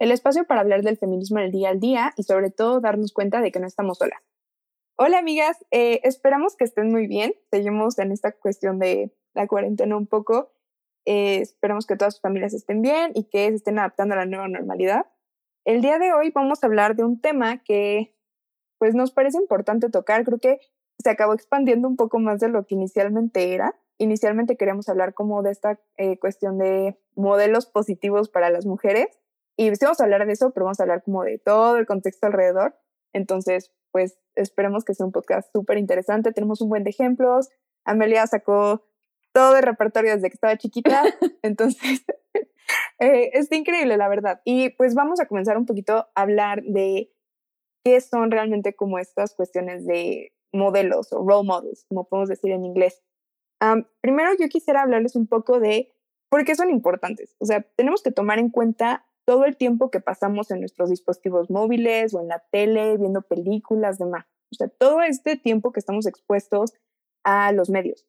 El espacio para hablar del feminismo en el día al día y sobre todo darnos cuenta de que no estamos solas. Hola amigas, eh, esperamos que estén muy bien. Seguimos en esta cuestión de la cuarentena un poco. Eh, esperamos que todas sus familias estén bien y que se estén adaptando a la nueva normalidad. El día de hoy vamos a hablar de un tema que pues nos parece importante tocar. Creo que se acabó expandiendo un poco más de lo que inicialmente era. Inicialmente queríamos hablar como de esta eh, cuestión de modelos positivos para las mujeres y sí vamos a hablar de eso, pero vamos a hablar como de todo el contexto alrededor. Entonces, pues esperemos que sea un podcast súper interesante. Tenemos un buen de ejemplos. Amelia sacó todo el repertorio desde que estaba chiquita. Entonces, eh, está increíble, la verdad. Y pues vamos a comenzar un poquito a hablar de qué son realmente como estas cuestiones de modelos o role models, como podemos decir en inglés. Am, primero, yo quisiera hablarles un poco de por qué son importantes. O sea, tenemos que tomar en cuenta todo el tiempo que pasamos en nuestros dispositivos móviles o en la tele, viendo películas, demás. O sea, todo este tiempo que estamos expuestos a los medios.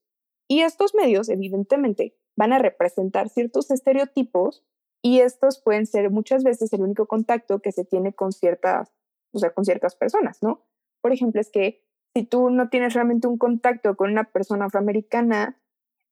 Y estos medios, evidentemente, van a representar ciertos estereotipos y estos pueden ser muchas veces el único contacto que se tiene con ciertas, o sea, con ciertas personas, ¿no? Por ejemplo, es que si tú no tienes realmente un contacto con una persona afroamericana,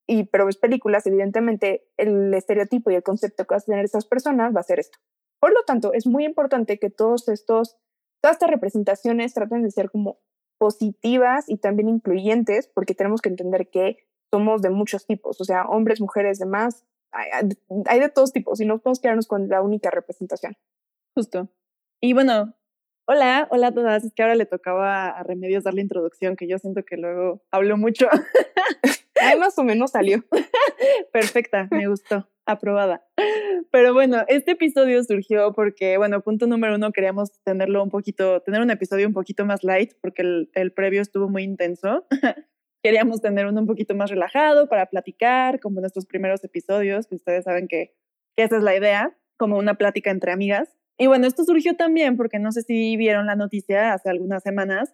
y pero ves películas, evidentemente el estereotipo y el concepto que vas a tener esas personas va a ser esto. Por lo tanto, es muy importante que todos estos, todas estas representaciones traten de ser como positivas y también incluyentes, porque tenemos que entender que somos de muchos tipos, o sea, hombres, mujeres, demás, hay, hay de todos tipos y no podemos quedarnos con la única representación. Justo. Y bueno, hola, hola a todas. Es que ahora le tocaba a Remedios dar la introducción, que yo siento que luego hablo mucho. Más o menos salió. Perfecta, me gustó, aprobada. Pero bueno, este episodio surgió porque, bueno, punto número uno, queríamos tenerlo un poquito, tener un episodio un poquito más light, porque el, el previo estuvo muy intenso. queríamos tener uno un poquito más relajado para platicar, como en estos primeros episodios, que ustedes saben que, que esa es la idea, como una plática entre amigas. Y bueno, esto surgió también porque no sé si vieron la noticia hace algunas semanas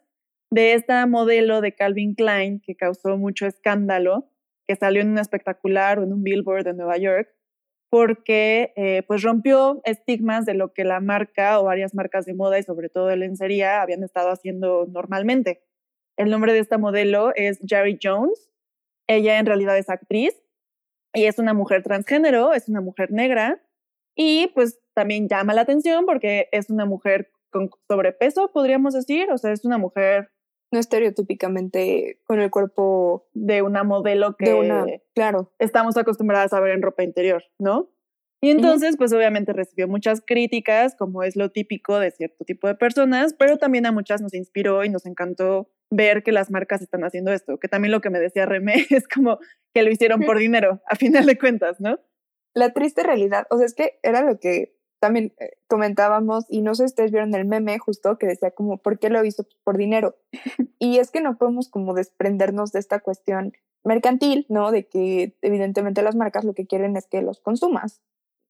de esta modelo de Calvin Klein que causó mucho escándalo, que salió en un espectacular o en un billboard de Nueva York, porque eh, pues rompió estigmas de lo que la marca o varias marcas de moda y sobre todo de lencería habían estado haciendo normalmente. El nombre de esta modelo es Jerry Jones. Ella en realidad es actriz y es una mujer transgénero, es una mujer negra y pues también llama la atención porque es una mujer con sobrepeso, podríamos decir, o sea, es una mujer No estereotípicamente con el cuerpo de una modelo que de una, claro, estamos acostumbradas a ver en ropa interior, ¿no? Y entonces, pues obviamente recibió muchas críticas, como es lo típico de cierto tipo de personas, pero también a muchas nos inspiró y nos encantó ver que las marcas están haciendo esto, que también lo que me decía Remé es como que lo hicieron por dinero, a final de cuentas, ¿no? la triste realidad, o sea, es que era lo que también eh, comentábamos y no sé si ustedes vieron el meme justo que decía como, ¿por qué lo hizo? Por dinero. y es que no podemos como desprendernos de esta cuestión mercantil, ¿no? De que evidentemente las marcas lo que quieren es que los consumas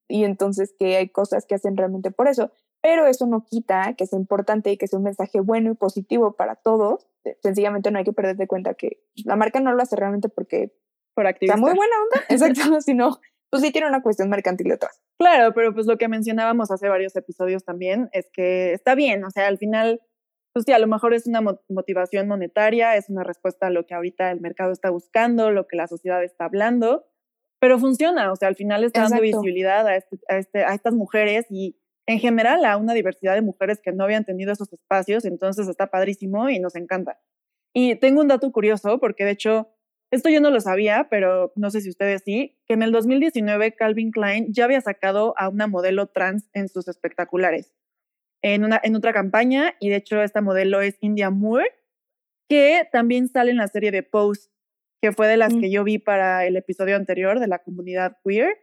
y entonces que hay cosas que hacen realmente por eso, pero eso no quita que sea importante y que sea un mensaje bueno y positivo para todos. Sencillamente no hay que perder de cuenta que la marca no lo hace realmente porque Por está activista. muy buena onda, exacto, sino pues sí tiene una cuestión mercantil detrás. Claro, pero pues lo que mencionábamos hace varios episodios también es que está bien, o sea, al final, pues sí, a lo mejor es una mo- motivación monetaria, es una respuesta a lo que ahorita el mercado está buscando, lo que la sociedad está hablando, pero funciona, o sea, al final está dando Exacto. visibilidad a, este, a, este, a estas mujeres y en general a una diversidad de mujeres que no habían tenido esos espacios, entonces está padrísimo y nos encanta. Y tengo un dato curioso, porque de hecho, esto yo no lo sabía, pero no sé si ustedes sí, que en el 2019 Calvin Klein ya había sacado a una modelo trans en sus espectaculares, en, una, en otra campaña, y de hecho esta modelo es India Moore, que también sale en la serie de Pose, que fue de las Mm. que yo vi para el episodio anterior de la comunidad queer.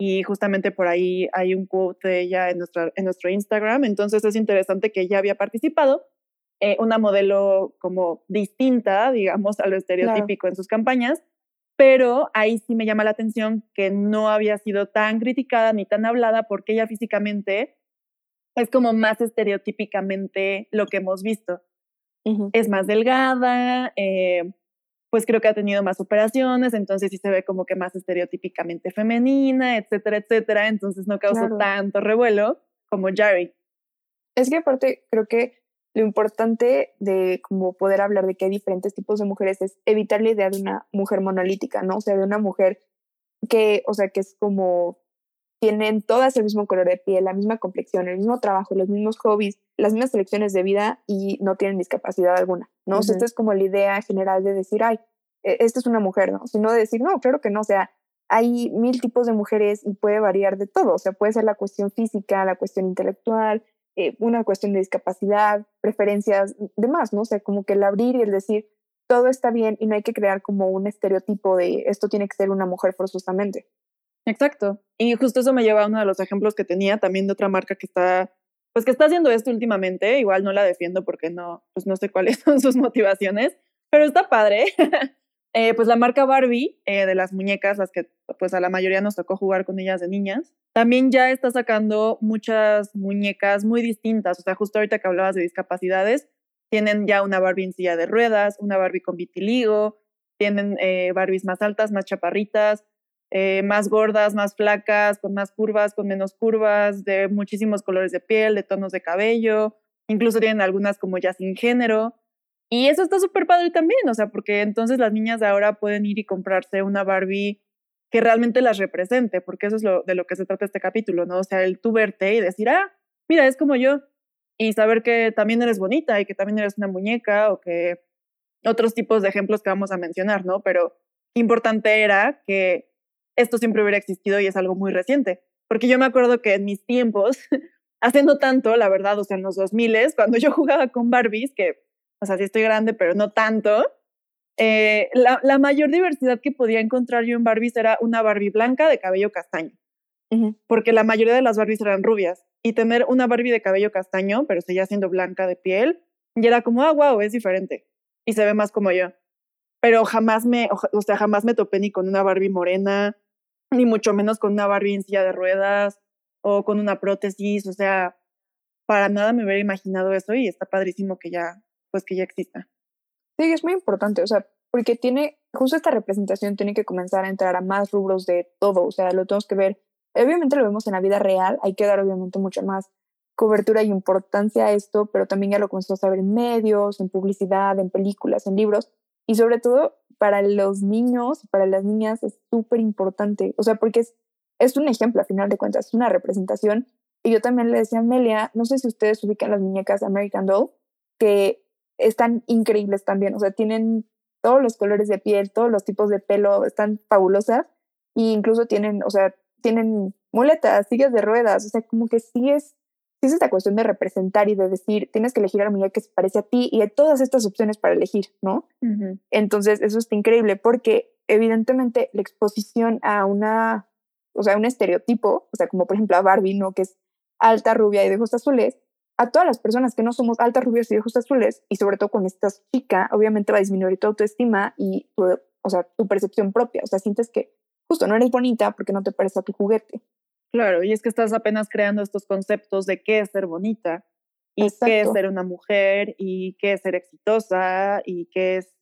y justamente por ahí hay un quote de ella en, nuestra, en nuestro Instagram, entonces es interesante que ella había participado, eh, una modelo como distinta, digamos, a lo estereotípico en sus campañas, pero ahí sí me llama la atención que no había sido tan criticada ni tan hablada porque ella físicamente es como más estereotípicamente lo que hemos visto. Es más delgada, eh, pues creo que ha tenido más operaciones, entonces sí se ve como que más estereotípicamente femenina, etcétera, etcétera, entonces no causa tanto revuelo como Jerry. Es que aparte creo que lo importante de como poder hablar de que hay diferentes tipos de mujeres es evitar la idea de una mujer monolítica, ¿no? O sea, de una mujer que, o sea, que es como tienen todas el mismo color de piel, la misma complexión, el mismo trabajo, los mismos hobbies, las mismas elecciones de vida y no tienen discapacidad alguna, ¿no? O sea, esta es como la idea general de decir, ay, e, esta es una mujer, ¿no? Sino de decir, no, claro que no, o sea, hay mil tipos de mujeres y puede variar de todo, o sea, puede ser la cuestión física, la cuestión intelectual, eh, una cuestión de discapacidad, preferencias, demás, ¿no? O sea, como que el abrir y el decir, todo está bien y no hay que crear como un estereotipo de esto tiene que ser una mujer forzosamente. Exacto. Y justo eso me lleva a uno de los ejemplos que tenía también de otra marca que está, pues que está haciendo esto últimamente. Igual no la defiendo porque no, pues no sé cuáles son sus motivaciones, pero está padre. Eh, pues la marca Barbie, eh, de las muñecas, las que pues a la mayoría nos tocó jugar con ellas de niñas, también ya está sacando muchas muñecas muy distintas. O sea, justo ahorita que hablabas de discapacidades, tienen ya una Barbie en silla de ruedas, una Barbie con vitiligo, tienen eh, Barbies más altas, más chaparritas, eh, más gordas, más flacas, con más curvas, con menos curvas, de muchísimos colores de piel, de tonos de cabello, incluso tienen algunas como ya sin género. Y eso está súper padre también, o sea, porque entonces las niñas de ahora pueden ir y comprarse una Barbie que realmente las represente, porque eso es lo, de lo que se trata este capítulo, ¿no? O sea, el tú verte y decir, ah, mira, es como yo, y saber que también eres bonita y que también eres una muñeca o que otros tipos de ejemplos que vamos a mencionar, ¿no? Pero importante era que esto siempre hubiera existido y es algo muy reciente. Porque yo me acuerdo que en mis tiempos, haciendo tanto, la verdad, o sea, en los 2000, cuando yo jugaba con Barbies, que, o sea, sí estoy grande, pero no tanto, eh, la, la, mayor diversidad que podía encontrar yo en Barbies era una Barbie blanca de cabello castaño. Porque la mayoría de las Barbies eran rubias. Y tener una Barbie de cabello castaño, pero seguía siendo blanca de piel, y era como, ah, wow, es diferente. Y se ve más como yo. Pero jamás me, o sea, jamás me topé ni con una Barbie morena, ni mucho menos con una Barbie en silla de ruedas o con una prótesis, o sea, para nada me hubiera imaginado eso y está padrísimo que ya, pues que ya exista. Sí, es muy importante, o sea, porque tiene, justo esta representación tiene que comenzar a entrar a más rubros de todo, o sea, lo tenemos que ver, obviamente lo vemos en la vida real, hay que dar obviamente mucha más cobertura y importancia a esto, pero también ya lo comenzamos a ver en medios, en publicidad, en películas, en libros, y sobre todo para los niños, para las niñas es súper importante, o sea, porque es, es un ejemplo a final de cuentas, es una representación. Y yo también le decía a Amelia, no sé si ustedes ubican las muñecas American Doll, que están increíbles también, o sea, tienen todos los colores de piel, todos los tipos de pelo, están fabulosas e incluso tienen, o sea, tienen muletas, sillas de ruedas, o sea, como que sí es es esta cuestión de representar y de decir, tienes que elegir a la muñeca que se parece a ti y hay todas estas opciones para elegir, ¿no? Entonces, eso está increíble porque evidentemente la exposición a una, o sea, un estereotipo, o sea, como por ejemplo a Barbie, ¿no? Que es alta, rubia y de ojos azules, a todas las personas que no somos altas, rubias y de ojos azules, y sobre todo con esta chica, obviamente va a disminuir tu autoestima y tu, o sea, tu percepción propia. O sea, sientes que justo no eres bonita porque no te parece a tu juguete. Claro, y es que estás apenas creando estos conceptos de qué es ser bonita y qué es ser una mujer y qué es ser exitosa y qué es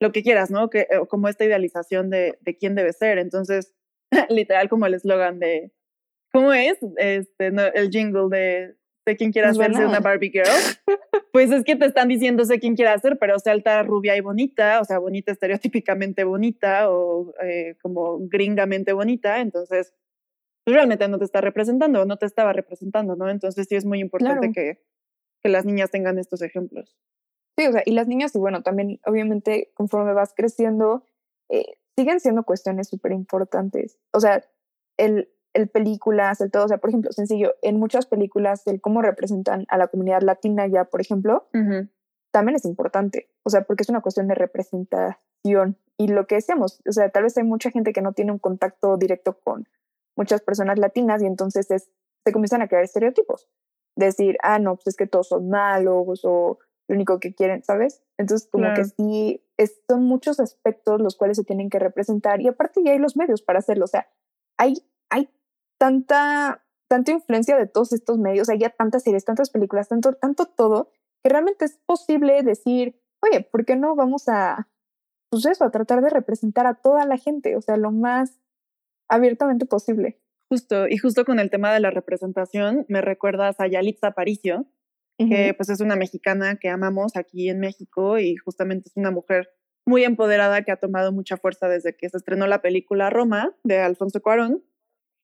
lo que quieras, ¿no? Que, eh, como esta idealización de, de quién debe ser. Entonces, literal como el eslogan de, ¿cómo es? Este, el jingle de sé quién quiera ser una Barbie Girl. pues es que te están diciendo sé quién quiera ser, pero sea alta, rubia y bonita, o sea, bonita estereotípicamente bonita o eh, como gringamente bonita. Entonces, pues, realmente no te está representando, no te estaba representando, ¿no? Entonces sí es muy importante que, que las niñas tengan estos ejemplos. Sí, o sea, y las niñas, y bueno, también obviamente conforme vas creciendo, eh, siguen siendo cuestiones súper importantes. O sea, el, el películas, el todo, o sea, por ejemplo, sencillo, en muchas películas, el cómo representan a la comunidad latina ya, por ejemplo, también es importante. O sea, porque es una cuestión de representación. Y lo que decíamos, o sea, tal vez hay mucha gente que no tiene un contacto directo con muchas personas latinas y entonces es, se comienzan a crear estereotipos. Decir, ah, no, pues es que todos son malos o lo único que quieren, ¿sabes? Entonces, como que Claro. sí, es- son muchos aspectos los cuales se tienen que representar y aparte ya hay los medios para hacerlo. O sea, hay, hay tanta, tanta influencia de todos estos medios, hay ya tantas series, tantas películas, tanto, tanto todo, que realmente es posible decir, oye, ¿por qué no vamos a, pues eso, a tratar de representar a toda la gente? O sea, lo más abiertamente posible. Justo, y justo con el tema de la representación, me recuerdas a Yalitza Aparicio, que pues es una mexicana que amamos aquí en México y justamente es una mujer muy empoderada que ha tomado mucha fuerza desde que se estrenó la película Roma de Alfonso Cuarón.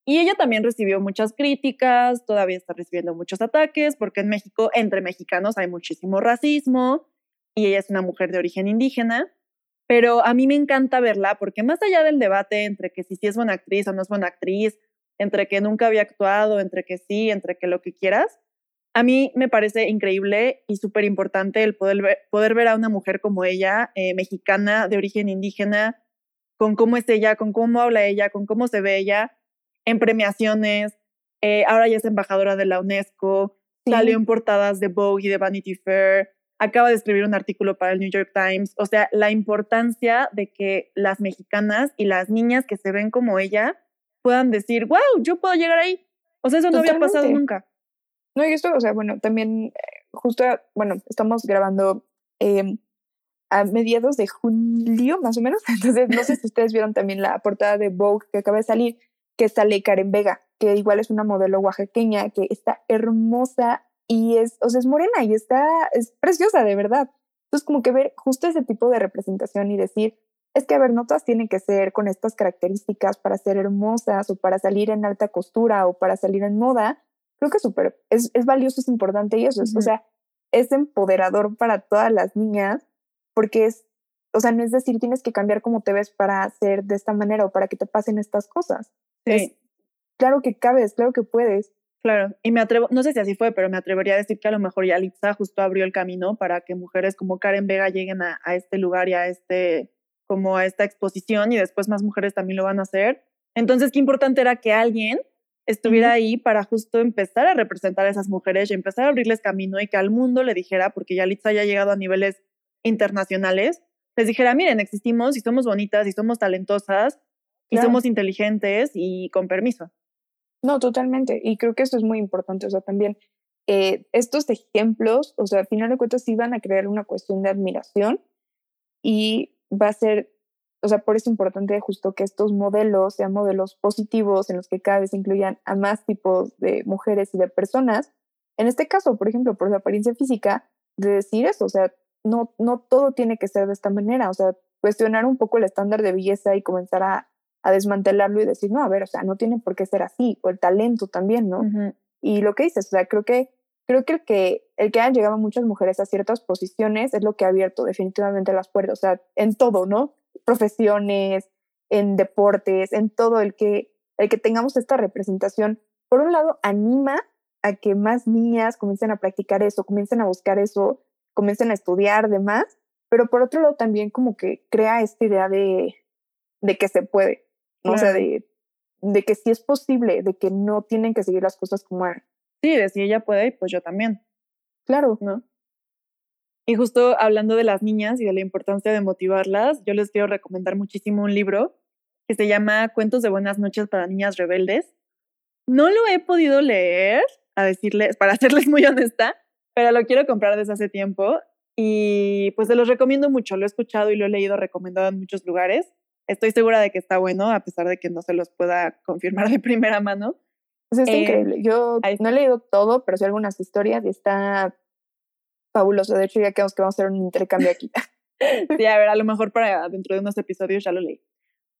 Y ella también recibió muchas críticas, todavía está recibiendo muchos ataques, porque en México, entre mexicanos, hay muchísimo racismo y ella es una mujer de origen indígena. Pero a mí me encanta verla porque más allá del debate entre que si sí es buena actriz o no es buena actriz, entre que nunca había actuado, entre que sí, entre que lo que quieras, a mí me parece increíble y súper importante el poder ver, poder ver a una mujer como ella, eh, mexicana, de origen indígena, con cómo es ella, con cómo habla ella, con cómo se ve ella, en premiaciones. eh, ahora ya es embajadora de la UNESCO, Sí. salió en portadas de Vogue y de Vanity Fair, acaba de escribir un artículo para el New York Times. O sea, la importancia de que las mexicanas y las niñas que se ven como ella puedan decir, wow, yo puedo llegar ahí. O sea, eso no había pasado nunca. No, y esto, o sea, bueno, también, justo, bueno, estamos grabando em, a mediados de julio, más o menos. Entonces, no sé si ustedes vieron también la portada de Vogue que acaba de salir, que sale Karen Vega, que igual es una modelo oaxaqueña, que está hermosa y es, o sea, es morena y está, es preciosa, de verdad. Entonces, como que ver justo ese tipo de representación y decir, es que, a ver, no todas tienen que ser con estas características para ser hermosas o para salir en alta costura o para salir en moda, creo que súper, es, es valioso, es importante y eso es, o sea, es empoderador para todas las niñas porque es, o sea, no es decir tienes que cambiar cómo te ves para ser de esta manera o para que te pasen estas cosas. Es, claro que cabes, claro que puedes. claro. Y me atrevo, no sé si así fue, pero me atrevería a decir que a lo mejor Yalitza justo abrió el camino para que mujeres como Karen Vega lleguen a, a este lugar y a este, como a esta exposición y después más mujeres también lo van a hacer. Entonces, qué importante era que alguien estuviera Ujú. ahí para justo empezar a representar a esas mujeres y empezar a abrirles camino y que al mundo le dijera, porque Yalitza ya ha llegado a niveles internacionales, les dijera, miren, existimos y somos bonitas y somos talentosas y Claro. somos inteligentes y con permiso. No, totalmente. Y creo que eso es muy importante. O sea, también eh, estos ejemplos, o sea, al final de cuentas sí van a crear una cuestión de admiración y va a ser, o sea, por eso es importante justo que estos modelos sean modelos positivos en los que cada vez incluyan a más tipos de mujeres y de personas. En este caso, por ejemplo, por su apariencia física, de decir eso, o sea, no, no todo tiene que ser de esta manera, o sea, cuestionar un poco el estándar de belleza y comenzar a, a desmantelarlo y decir, no, a ver, o sea, no tiene por qué ser así, o el talento también, ¿no? Ujú. Y lo que dices, o sea, creo que creo que el que el que hayan llegado muchas mujeres a ciertas posiciones es lo que ha abierto definitivamente las puertas, o sea, en todo, ¿no? Profesiones, en deportes, en todo el que el que tengamos esta representación, por un lado anima a que más niñas comiencen a practicar eso, comiencen a buscar eso, comiencen a estudiar demás, pero por otro lado también como que crea esta idea de de que se puede, o sea, de que sí es posible, de que no tienen que seguir las cosas como eran. Sí, de si ella puede, pues yo también, Claro. ¿no? Y justo hablando de las niñas y de la importancia de motivarlas, yo les quiero recomendar muchísimo un libro que se llama Cuentos de Buenas noches para Niñas Rebeldes. No lo he podido leer, a decirles, para serles muy honesta, pero lo quiero comprar desde hace tiempo y pues se los recomiendo mucho. Lo he escuchado y lo he leído recomendado en muchos lugares. Estoy segura de que está bueno, a pesar de que no se los pueda confirmar de primera mano. Sea, está Eh, increíble. Yo no he leído todo, pero sí algunas historias y está fabuloso. De hecho, ya quedamos que vamos a hacer un intercambio aquí. Sí, a ver, a lo mejor para dentro de unos episodios ya lo leí.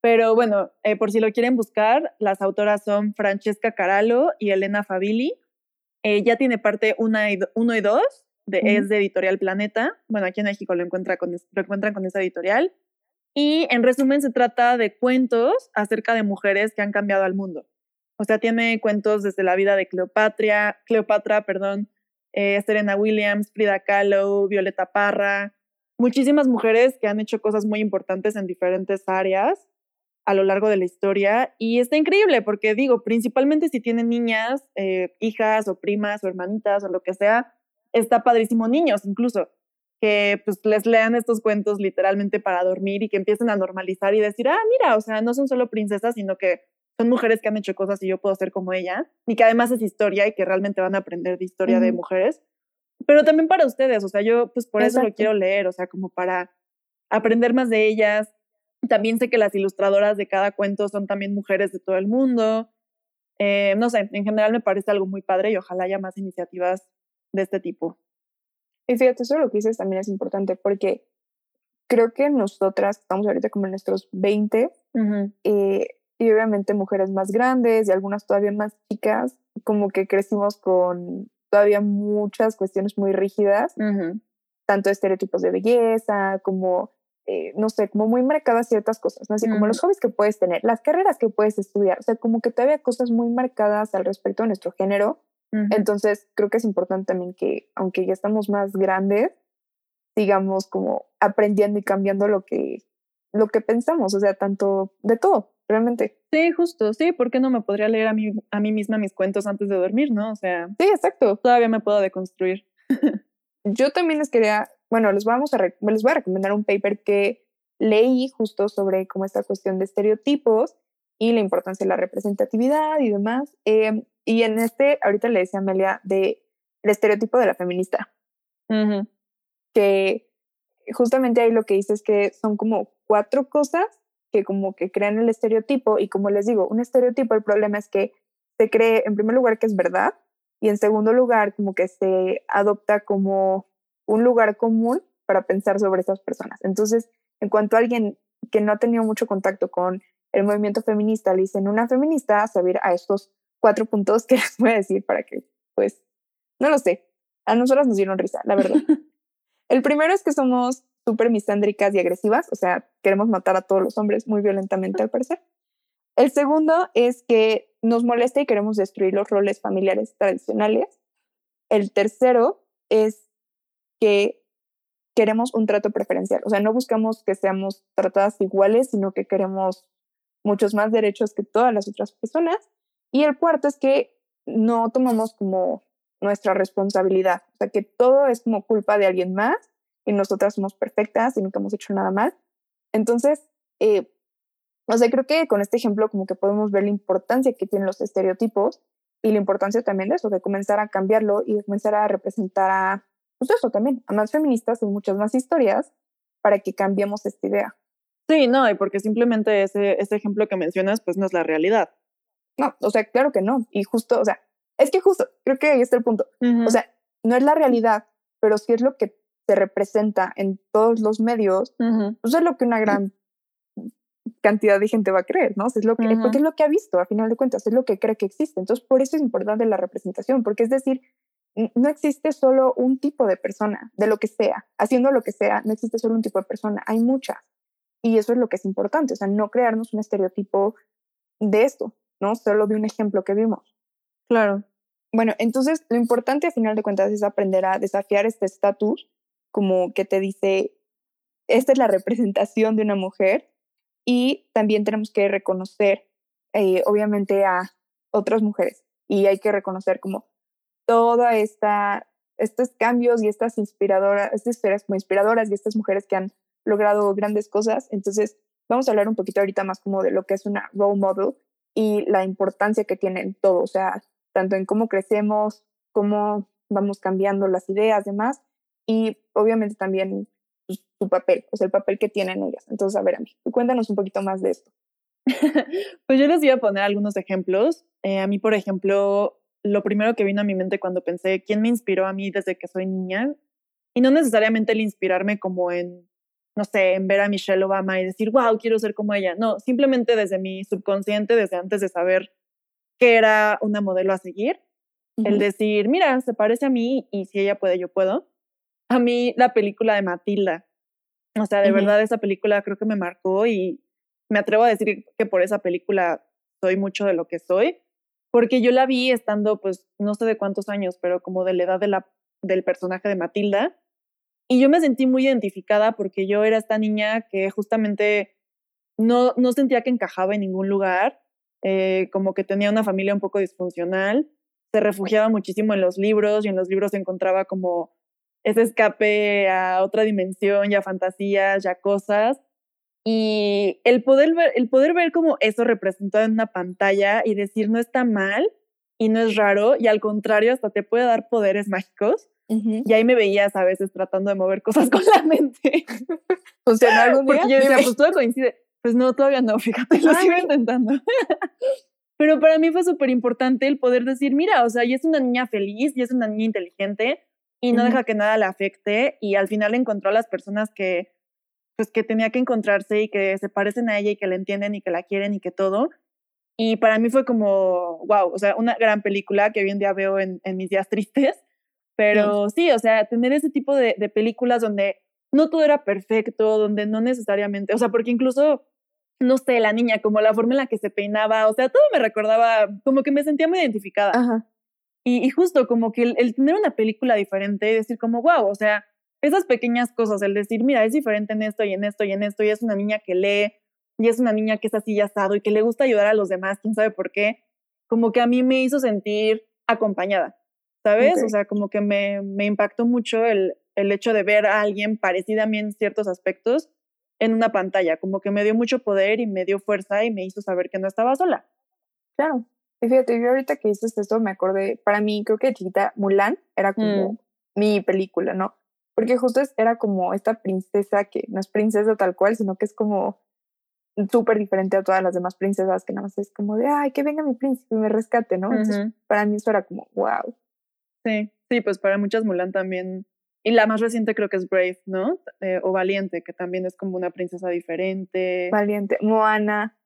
Pero bueno, eh, por si lo quieren buscar, las autoras son Francesca Carallo y Elena Fabili. Eh, ya tiene parte 1 y 2, de, es de Editorial Planeta. Bueno, aquí en México lo, encuentra con, lo encuentran con esa editorial. Y en resumen se trata de cuentos acerca de mujeres que han cambiado al mundo. O sea, tiene cuentos desde la vida de Cleopatra, Cleopatra, perdón, eh, Serena Williams, Frida Kahlo, Violeta Parra, muchísimas mujeres que han hecho cosas muy importantes en diferentes áreas. a lo largo de la historia y está increíble porque digo, principalmente si tienen niñas, eh, hijas o primas o hermanitas o lo que sea, está padrísimo niños incluso que pues les lean estos cuentos literalmente para dormir y que empiecen a normalizar y decir, ah, mira, o sea, no son solo princesas, sino que son mujeres que han hecho cosas y yo puedo ser como ella, y que además es historia y que realmente van a aprender de historia de mujeres, pero también para ustedes, o sea, yo pues por eso lo quiero leer, o sea, como para aprender más de ellas. También sé que las ilustradoras de cada cuento son también mujeres de todo el mundo. Eh, no sé, en general me parece algo muy padre y ojalá haya más iniciativas de este tipo. Y fíjate, eso lo que dices también es importante porque creo que nosotras estamos ahorita como en nuestros 20 eh, y obviamente mujeres más grandes y algunas todavía más chicas, como que crecimos con todavía muchas cuestiones muy rígidas, tanto estereotipos de belleza como, eh, no sé, como muy marcadas ciertas cosas, ¿no? Así como los hobbies que puedes tener, las carreras que puedes estudiar, o sea, como que todavía cosas muy marcadas al respecto de nuestro género. Entonces, creo que es importante también que, aunque ya estamos más grandes, sigamos como aprendiendo y cambiando lo que, lo que pensamos, o sea, tanto de todo, realmente. Sí, justo, sí, ¿por qué no me podría leer a mí, a mí misma mis cuentos antes de dormir, no? O sea, sí, exacto. Todavía me puedo deconstruir. Yo también les quería, bueno, les, vamos a les voy a recomendar un paper que leí justo sobre como esta cuestión de estereotipos y la importancia de la representatividad y demás. Em, y en este, ahorita le decía a Amelia de el estereotipo de la feminista, que justamente ahí lo que dice es que son como cuatro cosas que como que crean el estereotipo y como les digo, un estereotipo, el problema es que se cree en primer lugar que es verdad y en segundo lugar como que se adopta como un lugar común para pensar sobre esas personas. Entonces, en cuanto a alguien que no ha tenido mucho contacto con el movimiento feminista, le dicen una feminista, saber a estos cuatro puntos que les voy a decir para que, pues, no lo sé, a nosotras nos dieron risa, la verdad. el primero es que somos súper misándricas y agresivas, o sea, queremos matar a todos los hombres muy violentamente al parecer. El segundo es que nos molesta y queremos destruir los roles familiares tradicionales. El tercero es que queremos un trato preferencial, o sea, no buscamos que seamos tratadas iguales, sino que queremos muchos más derechos que todas las otras personas. Y el cuarto es que no tomamos como nuestra responsabilidad, o sea, que todo es como culpa de alguien más y nosotras somos perfectas y nunca hemos hecho nada mal. Entonces, eh, o sea, creo que con este ejemplo como que podemos ver la importancia que tienen los estereotipos y la importancia también de eso, de comenzar a cambiarlo y de comenzar a representar a, pues eso también, a más feministas y muchas más historias para que cambiemos esta idea. Sí, no, y porque simplemente ese, ese ejemplo que mencionas, pues no es la realidad. No, o sea, claro que no. Y justo, o sea, es que justo, creo que ahí está el punto. O sea, no es la realidad, pero sí es lo que se representa en todos los medios, pues es lo que una gran cantidad de gente va a creer, ¿no? es lo que, Porque es lo que ha visto, a final de cuentas, es lo que cree que existe. Entonces, por eso es importante la representación, porque es decir, no existe solo un tipo de persona, de lo que sea, haciendo lo que sea, no existe solo un tipo de persona, hay muchas. Y eso es lo que es importante, o sea, no crearnos un estereotipo de esto, ¿no? Solo de un ejemplo que vimos. Claro. Bueno, entonces lo importante a final de cuentas es aprender a desafiar este estatus como que te dice, esta es la representación de una mujer y también tenemos que reconocer, eh, obviamente, a otras mujeres y hay que reconocer como toda esta estos cambios y estas inspiradoras, estas esferas como inspiradoras y estas mujeres que han logrado grandes cosas. Entonces, vamos a hablar un poquito ahorita más como de lo que es una role model y la importancia que tiene en todo, o sea, tanto en cómo crecemos, cómo vamos cambiando las ideas, demás, y obviamente también pues, su papel, o sea, el papel que tienen ellas. Entonces, a ver, a mí, cuéntanos un poquito más de esto. pues yo les voy a poner algunos ejemplos. Eh, a mí, por ejemplo, lo primero que vino a mi mente cuando pensé quién me inspiró a mí desde que soy niña, y no necesariamente el inspirarme como en, no sé, en ver a Michelle Obama y decir, wow, quiero ser como ella. No, simplemente desde mi subconsciente, desde antes de saber que era una modelo a seguir, el decir, mira, se parece a mí y si ella puede, yo puedo a mí la película de Matilda. O sea, de verdad esa película creo que me marcó y me atrevo a decir que por esa película soy mucho de lo que soy, porque yo la vi estando pues no sé de cuántos años, pero como de la edad de la, del personaje de Matilda. Y yo me sentí muy identificada porque yo era esta niña que justamente no, no sentía que encajaba en ningún lugar, eh, como que tenía una familia un poco disfuncional, se refugiaba muchísimo en los libros y en los libros encontraba como ese escape a otra dimensión, ya fantasías, ya cosas. Y el poder ver, el poder ver como eso representado en una pantalla y decir no está mal y no es raro y al contrario hasta te puede dar poderes mágicos. Y ahí me veías a veces tratando de mover cosas con la mente. ¿Funcionó algún día? Porque yo decía, pues todo coincide. Pues no, todavía no, fíjate, lo sigo intentando. Pero para mí fue súper importante el poder decir, mira, o sea, y es una niña feliz, y es una niña inteligente, y no deja que nada la afecte, y al final encontró a las personas que, pues, que tenía que encontrarse y que se parecen a ella y que la entienden y que la quieren y que todo. Y para mí fue como, wow, o sea, una gran película que hoy en día veo en, en mis días tristes. Pero sí. o sea, tener ese tipo de, de, películas donde no todo era perfecto, donde no necesariamente, o sea, porque incluso, no sé, la niña, como la forma en la que se peinaba, o sea, todo me recordaba, como que me sentía muy identificada. Ajá. Y, y, justo como que el, el, tener una película diferente y decir como, wow, o sea, esas pequeñas cosas, el decir, mira, es diferente en esto y en esto y en esto, y es una niña que lee, y es una niña que es así y asado y que le gusta ayudar a los demás, quién sabe por qué, como que a mí me hizo sentir acompañada, ¿sabes? Okay. O sea, como que me, me impactó mucho el, el hecho de ver a alguien parecida a mí en ciertos aspectos en una pantalla, como que me dio mucho poder y me dio fuerza y me hizo saber que no estaba sola. Claro. Y fíjate, yo ahorita que dices esto me acordé, para mí creo que chiquita Mulan era como mm. mi película, ¿no? Porque justo era como esta princesa que no es princesa tal cual, sino que es como súper diferente a todas las demás princesas, que nada más es como de, ay, que venga mi príncipe y me rescate, ¿no? Uh -huh. Entonces, para mí eso era como, wow. Sí, sí, pues para muchas Mulan también. Y la más reciente creo que es Brave, ¿no? Eh, o Valiente, que también es como una princesa diferente. Valiente. Moana.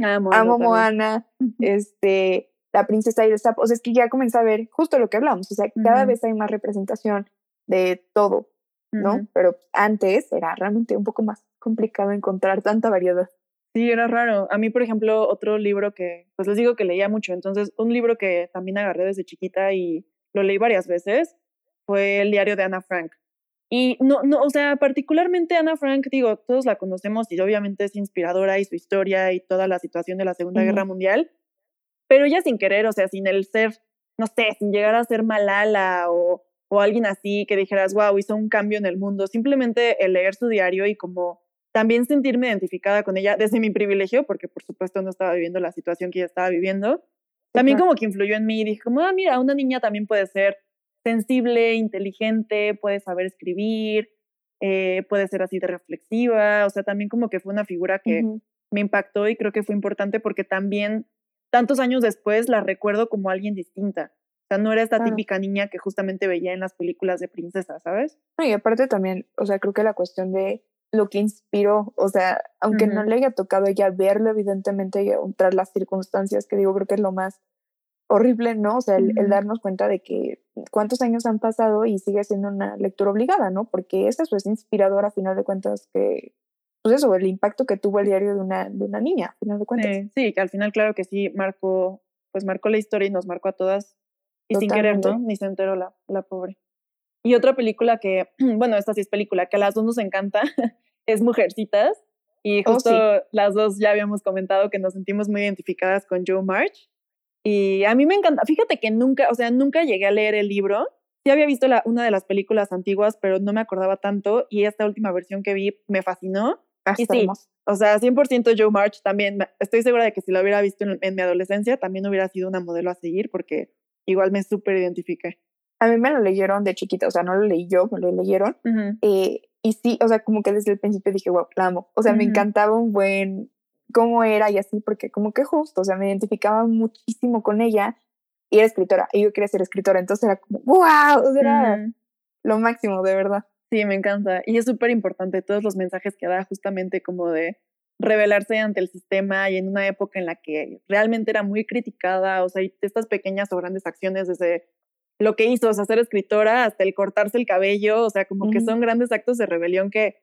Ah, Moana Amo Moana. Uh -huh. Este, la princesa y el sapo. O sea, es que ya comencé a ver justo lo que hablamos. O sea, cada uh -huh. vez hay más representación de todo, ¿no? Pero antes era realmente un poco más complicado encontrar tanta variedad. Sí, era raro. A mí, por ejemplo, otro libro que, pues les digo que leía mucho, entonces un libro que también agarré desde chiquita y lo leí varias veces fue el diario de Ana Frank. Y no, no, o sea, particularmente Ana Frank, digo, todos la conocemos y obviamente es inspiradora y su historia y toda la situación de la Segunda uh -huh. Guerra Mundial, pero ella sin querer, o sea, sin el ser, no sé, sin llegar a ser Malala o, o alguien así que dijeras, wow, hizo un cambio en el mundo, simplemente el leer su diario y como también sentirme identificada con ella desde mi privilegio, porque por supuesto no estaba viviendo la situación que ella estaba viviendo, también como que influyó en mí y dije como, ah, mira, una niña también puede ser sensible, inteligente, puede saber escribir, eh, puede ser así de reflexiva, o sea, también como que fue una figura que uh -huh. me impactó y creo que fue importante porque también tantos años después la recuerdo como alguien distinta. O sea, no era esta claro. típica niña que justamente veía en las películas de princesa, ¿sabes? No, y aparte también, o sea, creo que la cuestión de lo que inspiró, o sea, aunque uh -huh. no le haya tocado a ella verlo, evidentemente, tras las circunstancias, que digo, creo que es lo más horrible, ¿no? O sea, el, darnos cuenta de que cuántos años han pasado y sigue siendo una lectura obligada, ¿no? Porque eso es inspirador a final de cuentas que, pues eso, el impacto que tuvo el diario de una, de una niña, a final de cuentas. Sí, sí, que al final, claro que sí, marcó, pues marcó la historia y nos marcó a todas y Totalmente. sin querer, ¿no? Ni se enteró la, la pobre. Y otra película que, bueno, esta sí es película, que a las dos nos encanta, es Mujercitas. Y justo oh, sí. las dos ya habíamos comentado que nos sentimos muy identificadas con Joe March. Y a mí me encanta, fíjate que nunca, o sea, nunca llegué a leer el libro. Sí había visto la, una de las películas antiguas, pero no me acordaba tanto. Y esta última versión que vi me fascinó. Ah, y sí, o sea, 100% Joe March también. Estoy segura de que si lo hubiera visto en, en mi adolescencia, también hubiera sido una modelo a seguir, porque igual me súper identifiqué. A mí me lo leyeron de chiquita, o sea, no lo leí yo, me lo leyeron. Uh -huh. eh, y sí, o sea, como que desde el principio dije, wow, la amo. O sea, uh -huh. me encantaba un buen cómo era y así, porque como que justo, o sea, me identificaba muchísimo con ella y era escritora, y yo quería ser escritora, entonces era como, wow, o sea, era uh -huh. lo máximo, de verdad. Sí, me encanta. Y es súper importante todos los mensajes que da justamente como de rebelarse ante el sistema y en una época en la que realmente era muy criticada, o sea, estas pequeñas o grandes acciones desde lo que hizo, o sea, ser escritora, hasta el cortarse el cabello, o sea, como uh -huh. que son grandes actos de rebelión que,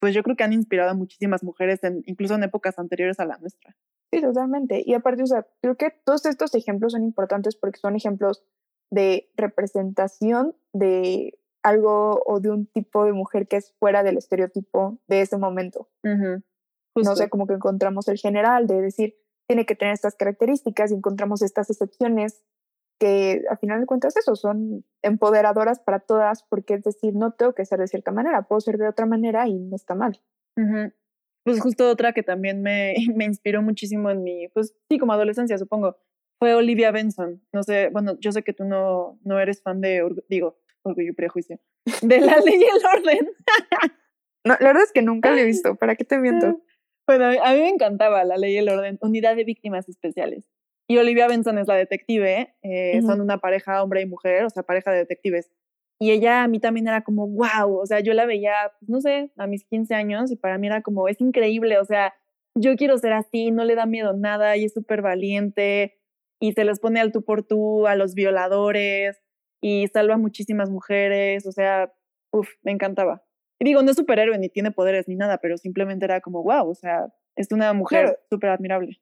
pues yo creo que han inspirado a muchísimas mujeres, en, incluso en épocas anteriores a la nuestra. Sí, totalmente. Y aparte, o sea, creo que todos estos ejemplos son importantes porque son ejemplos de representación de algo o de un tipo de mujer que es fuera del estereotipo de ese momento. Uh -huh. No sé, como que encontramos el general de decir, tiene que tener estas características y encontramos estas excepciones que al final de cuentas eso son empoderadoras para todas porque es decir, no tengo que ser de cierta manera, puedo ser de otra manera y no está mal. Ujú. Pues justo otra que también me, me inspiró muchísimo en mi, pues sí, como adolescencia, supongo, fue Olivia Benson. No sé, bueno, yo sé que tú no, no eres fan de, digo, Orgullo y Prejuicio, de La Ley y el Orden. No, la verdad es que nunca lo he visto, ¿para qué te miento? Bueno, a mí me encantaba La Ley y el Orden, Unidad de Víctimas Especiales. Y Olivia Benson es la detective, eh, son una pareja hombre y mujer, o sea, pareja de detectives. Y ella a mí también era como, wow, o sea, yo la veía, pues, no sé, a mis 15 años y para mí era como, es increíble, o sea, yo quiero ser así, no le da miedo nada y es súper valiente y se les pone al tú por tú a los violadores y salva a muchísimas mujeres, o sea, uff, me encantaba. Y digo, no es superhéroe ni tiene poderes ni nada, pero simplemente era como, wow, o sea, es una mujer Claro. súper admirable.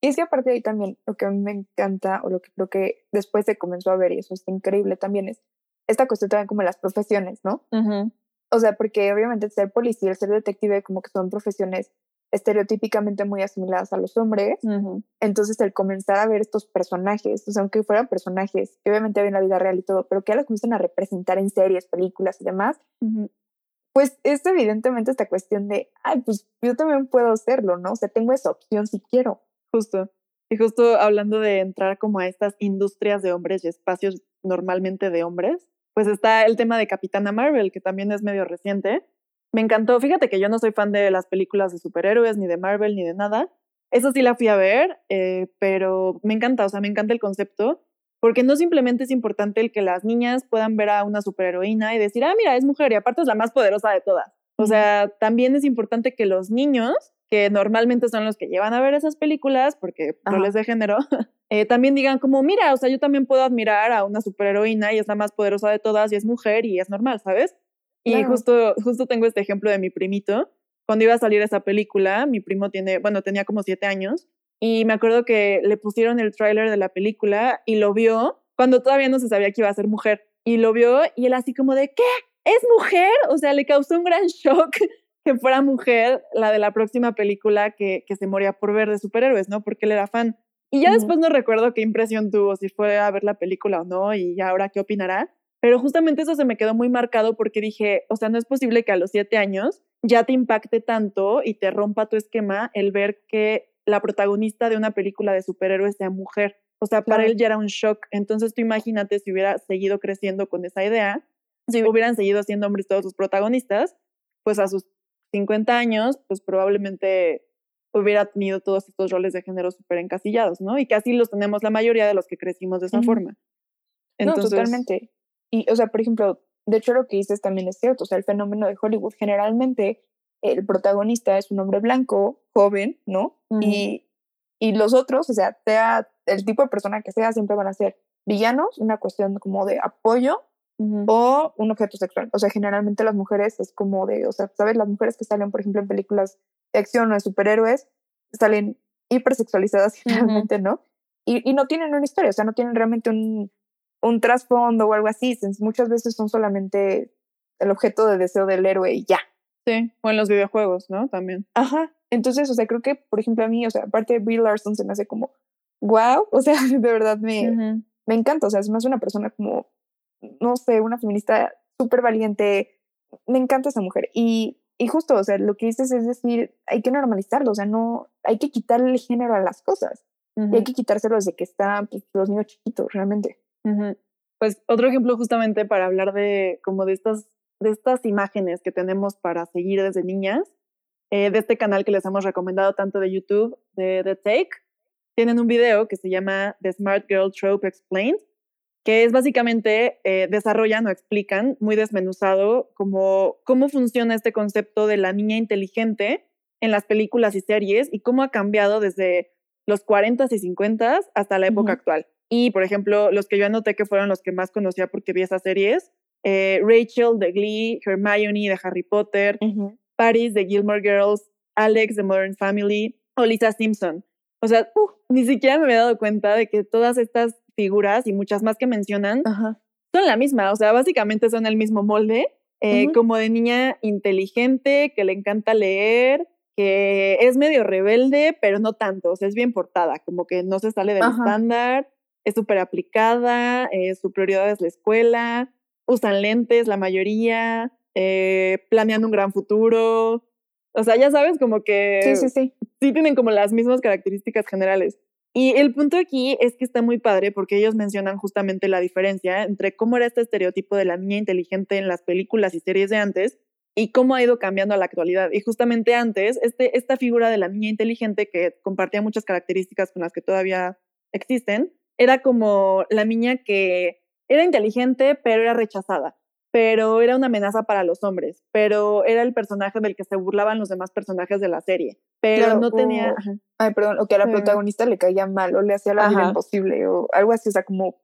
Y es que aparte de ahí también, lo que a mí me encanta, o lo que creo que después se comenzó a ver, y eso está increíble también, es esta cuestión también como las profesiones, ¿no? O sea, porque obviamente ser policía, ser detective, como que son profesiones estereotípicamente muy asimiladas a los hombres. Entonces, el comenzar a ver estos personajes, o sea, aunque fueran personajes que obviamente ven la vida real y todo, pero que ya los comienzan a representar en series, películas y demás, pues es evidentemente esta cuestión de, ay, pues yo también puedo hacerlo, ¿no? O sea, tengo esa opción si quiero. Justo. Y justo hablando de entrar como a estas industrias de hombres y espacios normalmente de hombres, pues está el tema de Capitana Marvel, que también es medio reciente. Me encantó. Fíjate que yo no soy fan de las películas de superhéroes, ni de Marvel, ni de nada. Eso sí la fui a ver, eh, pero me encanta, o sea, me encanta el concepto, porque no simplemente es importante el que las niñas puedan ver a una superheroína y decir, ah, mira, es mujer y aparte es la más poderosa de todas. O sea, también es importante que los niños, que normalmente son los que llevan a ver esas películas, porque Ajá. roles de género, eh, también digan como, mira, o sea, yo también puedo admirar a una superheroína y es la más poderosa de todas y es mujer y es normal, ¿sabes? Y justo, justo tengo este ejemplo de mi primito. Cuando iba a salir esa película, mi primo tiene, bueno, tenía como siete años y me acuerdo que le pusieron el tráiler de la película y lo vio cuando todavía no se sabía que iba a ser mujer. Y lo vio y él así como de, ¿qué? ¿Es mujer? O sea, le causó un gran shock que fuera mujer la de la próxima película que, que se moría por ver de superhéroes, ¿no? Porque él era fan. Y ya Ujú. después no recuerdo qué impresión tuvo, si fue a ver la película o no, y ahora qué opinará. Pero justamente eso se me quedó muy marcado porque dije, o sea, no es posible que a los siete años ya te impacte tanto y te rompa tu esquema el ver que la protagonista de una película de superhéroes sea mujer. O sea, para Claro. él ya era un shock. Entonces tú imagínate si hubiera seguido creciendo con esa idea, si hubieran seguido siendo hombres todos sus protagonistas, pues a sus 50 años, pues probablemente hubiera tenido todos estos roles de género súper encasillados, ¿no? Y que así los tenemos la mayoría de los que crecimos de esa forma. no, totalmente. Y, o sea, por ejemplo, de hecho lo que dices también es cierto, o sea, el fenómeno de Hollywood, generalmente el protagonista es un hombre blanco, joven, ¿no? Y, y los otros, o sea, sea el tipo de persona que sea, siempre van a ser villanos, una cuestión como de apoyo O un objeto sexual. O sea, generalmente las mujeres es como de, o sea, ¿sabes? Las mujeres que salen, por ejemplo, en películas de acción o de superhéroes, salen hipersexualizadas generalmente, ¿no? Y, y no tienen una historia, o sea, no tienen realmente un, un trasfondo o algo así. Muchas veces son solamente el objeto de deseo del héroe y ya. Sí, o en los videojuegos, ¿no? También. Ajá. Entonces, o sea, creo que, por ejemplo, a mí, o sea, aparte de Brie Larson, se me hace como, wow, o sea, de verdad me, me encanta, o sea, es más una persona como, no sé, una feminista súper valiente, me encanta esa mujer. Y, y justo, o sea, lo que dices es decir, hay que normalizarlo, o sea, no, hay que quitarle el género a las cosas, y hay que quitárselo desde que están pues, los niños chiquitos, realmente. Pues otro ejemplo justamente para hablar de como de estas, de estas imágenes que tenemos para seguir desde niñas, eh, de este canal que les hemos recomendado tanto de YouTube, de The Take, tienen un video que se llama The Smart Girl Trope Explained, que es básicamente, eh, desarrollan o explican muy desmenuzado cómo, cómo funciona este concepto de la niña inteligente en las películas y series y cómo ha cambiado desde los 40s y 50s hasta la época actual. Y, por ejemplo, los que yo anoté que fueron los que más conocía porque vi esas series, eh, Rachel de Glee, Hermione de Harry Potter, Paris de Gilmore Girls, Alex de Modern Family o Lisa Simpson. O sea, uf, ni siquiera me había dado cuenta de que todas estas figuras y muchas más que mencionan Ajá. son la misma. O sea, básicamente son el mismo molde, eh, como de niña inteligente, que le encanta leer, que es medio rebelde, pero no tanto, o sea, es bien portada, como que no se sale del Ajá. estándar, es súper aplicada, eh, su prioridad es la escuela, usan lentes la mayoría, eh, planean un gran futuro, o sea, ya sabes, como que Sí, sí, sí. sí tienen como las mismas características generales. Y el punto aquí es que está muy padre porque ellos mencionan justamente la diferencia entre cómo era este estereotipo de la niña inteligente en las películas y series de antes y cómo ha ido cambiando a la actualidad. Y justamente antes, este, esta figura de la niña inteligente que compartía muchas características con las que todavía existen, era como la niña que era inteligente pero era rechazada pero era una amenaza para los hombres, pero era el personaje del que se burlaban los demás personajes de la serie, pero Claro, no tenía... ajá. Ay, perdón, o que a la protagonista le caía mal o le hacía la vida imposible o algo así, o sea, como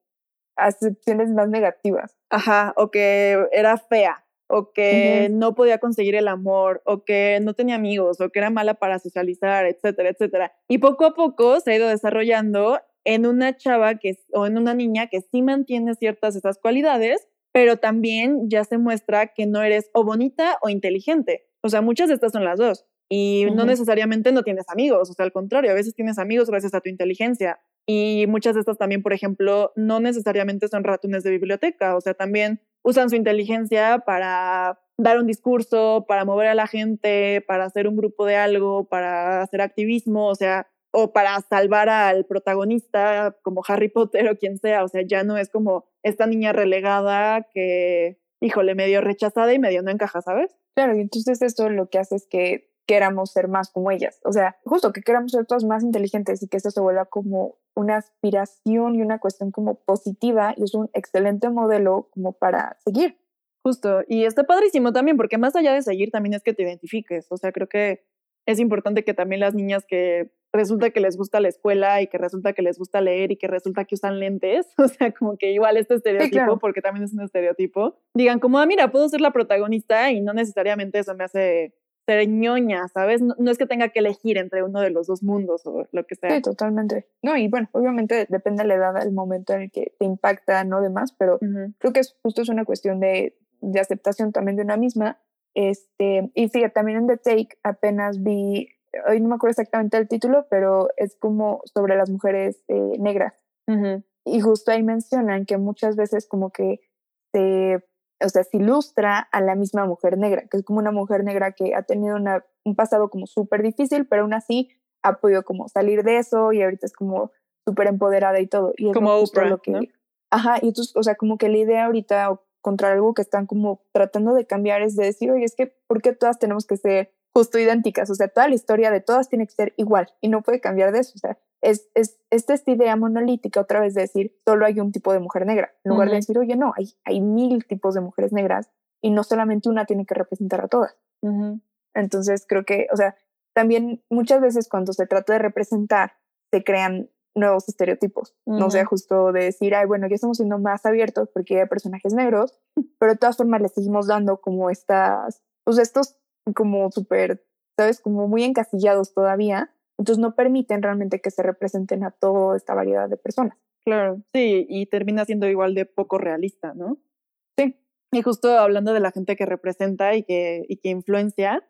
acepciones más negativas. Ajá, o que era fea, o que no podía conseguir el amor, o que no tenía amigos, o que era mala para socializar, etcétera, etcétera. Y poco a poco se ha ido desarrollando en una chava que, o en una niña que sí mantiene ciertas esas cualidades, pero también ya se muestra que no eres o bonita o inteligente. O sea, muchas de estas son las dos. Y no necesariamente no tienes amigos, o sea, al contrario, a veces tienes amigos gracias a tu inteligencia. Y muchas de estas también, por ejemplo, no necesariamente son ratones de biblioteca, o sea, también usan su inteligencia para dar un discurso, para mover a la gente, para hacer un grupo de algo, para hacer activismo, o sea, o para salvar al protagonista como Harry Potter o quien sea, o sea, ya no es como esta niña relegada que, híjole, medio rechazada y medio no encaja, ¿sabes? Claro, y entonces esto lo que hace es que queramos ser más como ellas. O sea, justo que queramos ser todas más inteligentes y que esto se vuelva como una aspiración y una cuestión como positiva y es un excelente modelo como para seguir. Justo, y está padrísimo también, porque más allá de seguir, también es que te identifiques. O sea, creo que es importante que también las niñas que resulta que les gusta la escuela y que resulta que les gusta leer y que resulta que usan lentes, o sea, como que igual este estereotipo, claro. porque también es un estereotipo, digan como, ah, mira, puedo ser la protagonista y no necesariamente eso me hace ser ñoña, ¿sabes? No, no es que tenga que elegir entre uno de los dos mundos o lo que sea. Sí, totalmente. No, y bueno, obviamente depende de la edad, el momento en el que te impacta, no demás, pero Ujú. creo que es justo es una cuestión de, de aceptación también de una misma. Este, y fíjate, también en The Take apenas vi, hoy no me acuerdo exactamente el título, pero es como sobre las mujeres eh, negras. Ujú. Y justo ahí mencionan que muchas veces como que se, o sea, se ilustra a la misma mujer negra, que es como una mujer negra que ha tenido una, un pasado como súper difícil, pero aún así ha podido como salir de eso y ahorita es como súper empoderada y todo. Y es Como Oprah, lo que, ¿no? Ajá, y entonces, o sea, como que la idea ahorita o contra algo que están como tratando de cambiar es de decir, oye, es que, ¿por qué todas tenemos que ser justo idénticas? O sea, toda la historia de todas tiene que ser igual y no puede cambiar de eso. O sea, es, es, es esta idea monolítica otra vez de decir, solo hay un tipo de mujer negra, en lugar de decir, oye, no, hay, hay mil tipos de mujeres negras y no solamente una tiene que representar a todas. Entonces, creo que, o sea, también muchas veces cuando se trata de representar, se crean nuevos estereotipos. No sea justo de decir, ay, bueno, ya estamos siendo más abiertos porque hay personajes negros, pero de todas formas le seguimos dando como estas, pues estos como súper, ¿sabes? Como muy encasillados todavía. Entonces no permiten realmente que se representen a toda esta variedad de personas. Claro, sí, y termina siendo igual de poco realista, ¿no? Sí. Y justo hablando de la gente que representa y que, y que influencia,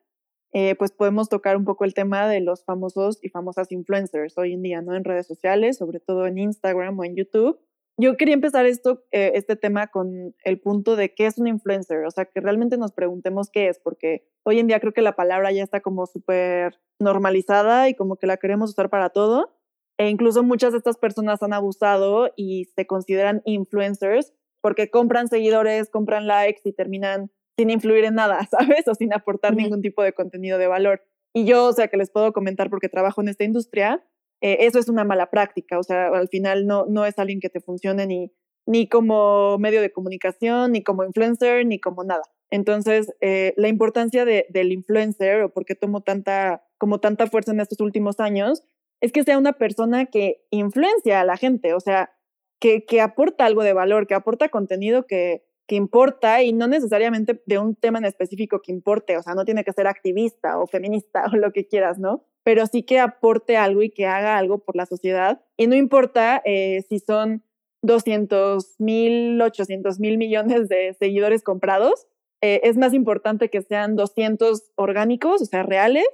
eh, pues podemos tocar un poco el tema de los famosos y famosas influencers hoy en día, ¿no? En redes sociales, sobre todo en Instagram o en YouTube. Yo quería empezar esto, eh, este tema con el punto de qué es un influencer, o sea, que realmente nos preguntemos qué es, porque hoy en día creo que la palabra ya está como súper normalizada y como que la queremos usar para todo. E incluso muchas de estas personas han abusado y se consideran influencers porque compran seguidores, compran likes y terminan sin influir en nada, ¿sabes? O sin aportar ningún tipo de contenido de valor. Y yo, o sea, que les puedo comentar porque trabajo en esta industria, eh, eso es una mala práctica. O sea, al final no, no es alguien que te funcione ni, ni como medio de comunicación, ni como influencer, ni como nada. Entonces, eh, la importancia de, del influencer o por qué tomo tanta, como tanta fuerza en estos últimos años es que sea una persona que influencia a la gente, o sea, que, que aporta algo de valor, que aporta contenido que, que importa y no necesariamente de un tema en específico que importe, o sea, no tiene que ser activista o feminista o lo que quieras, ¿no? Pero sí que aporte algo y que haga algo por la sociedad y no importa eh, si son 200 mil, 800 mil millones de seguidores comprados, eh, es más importante que sean 200 orgánicos, o sea, reales,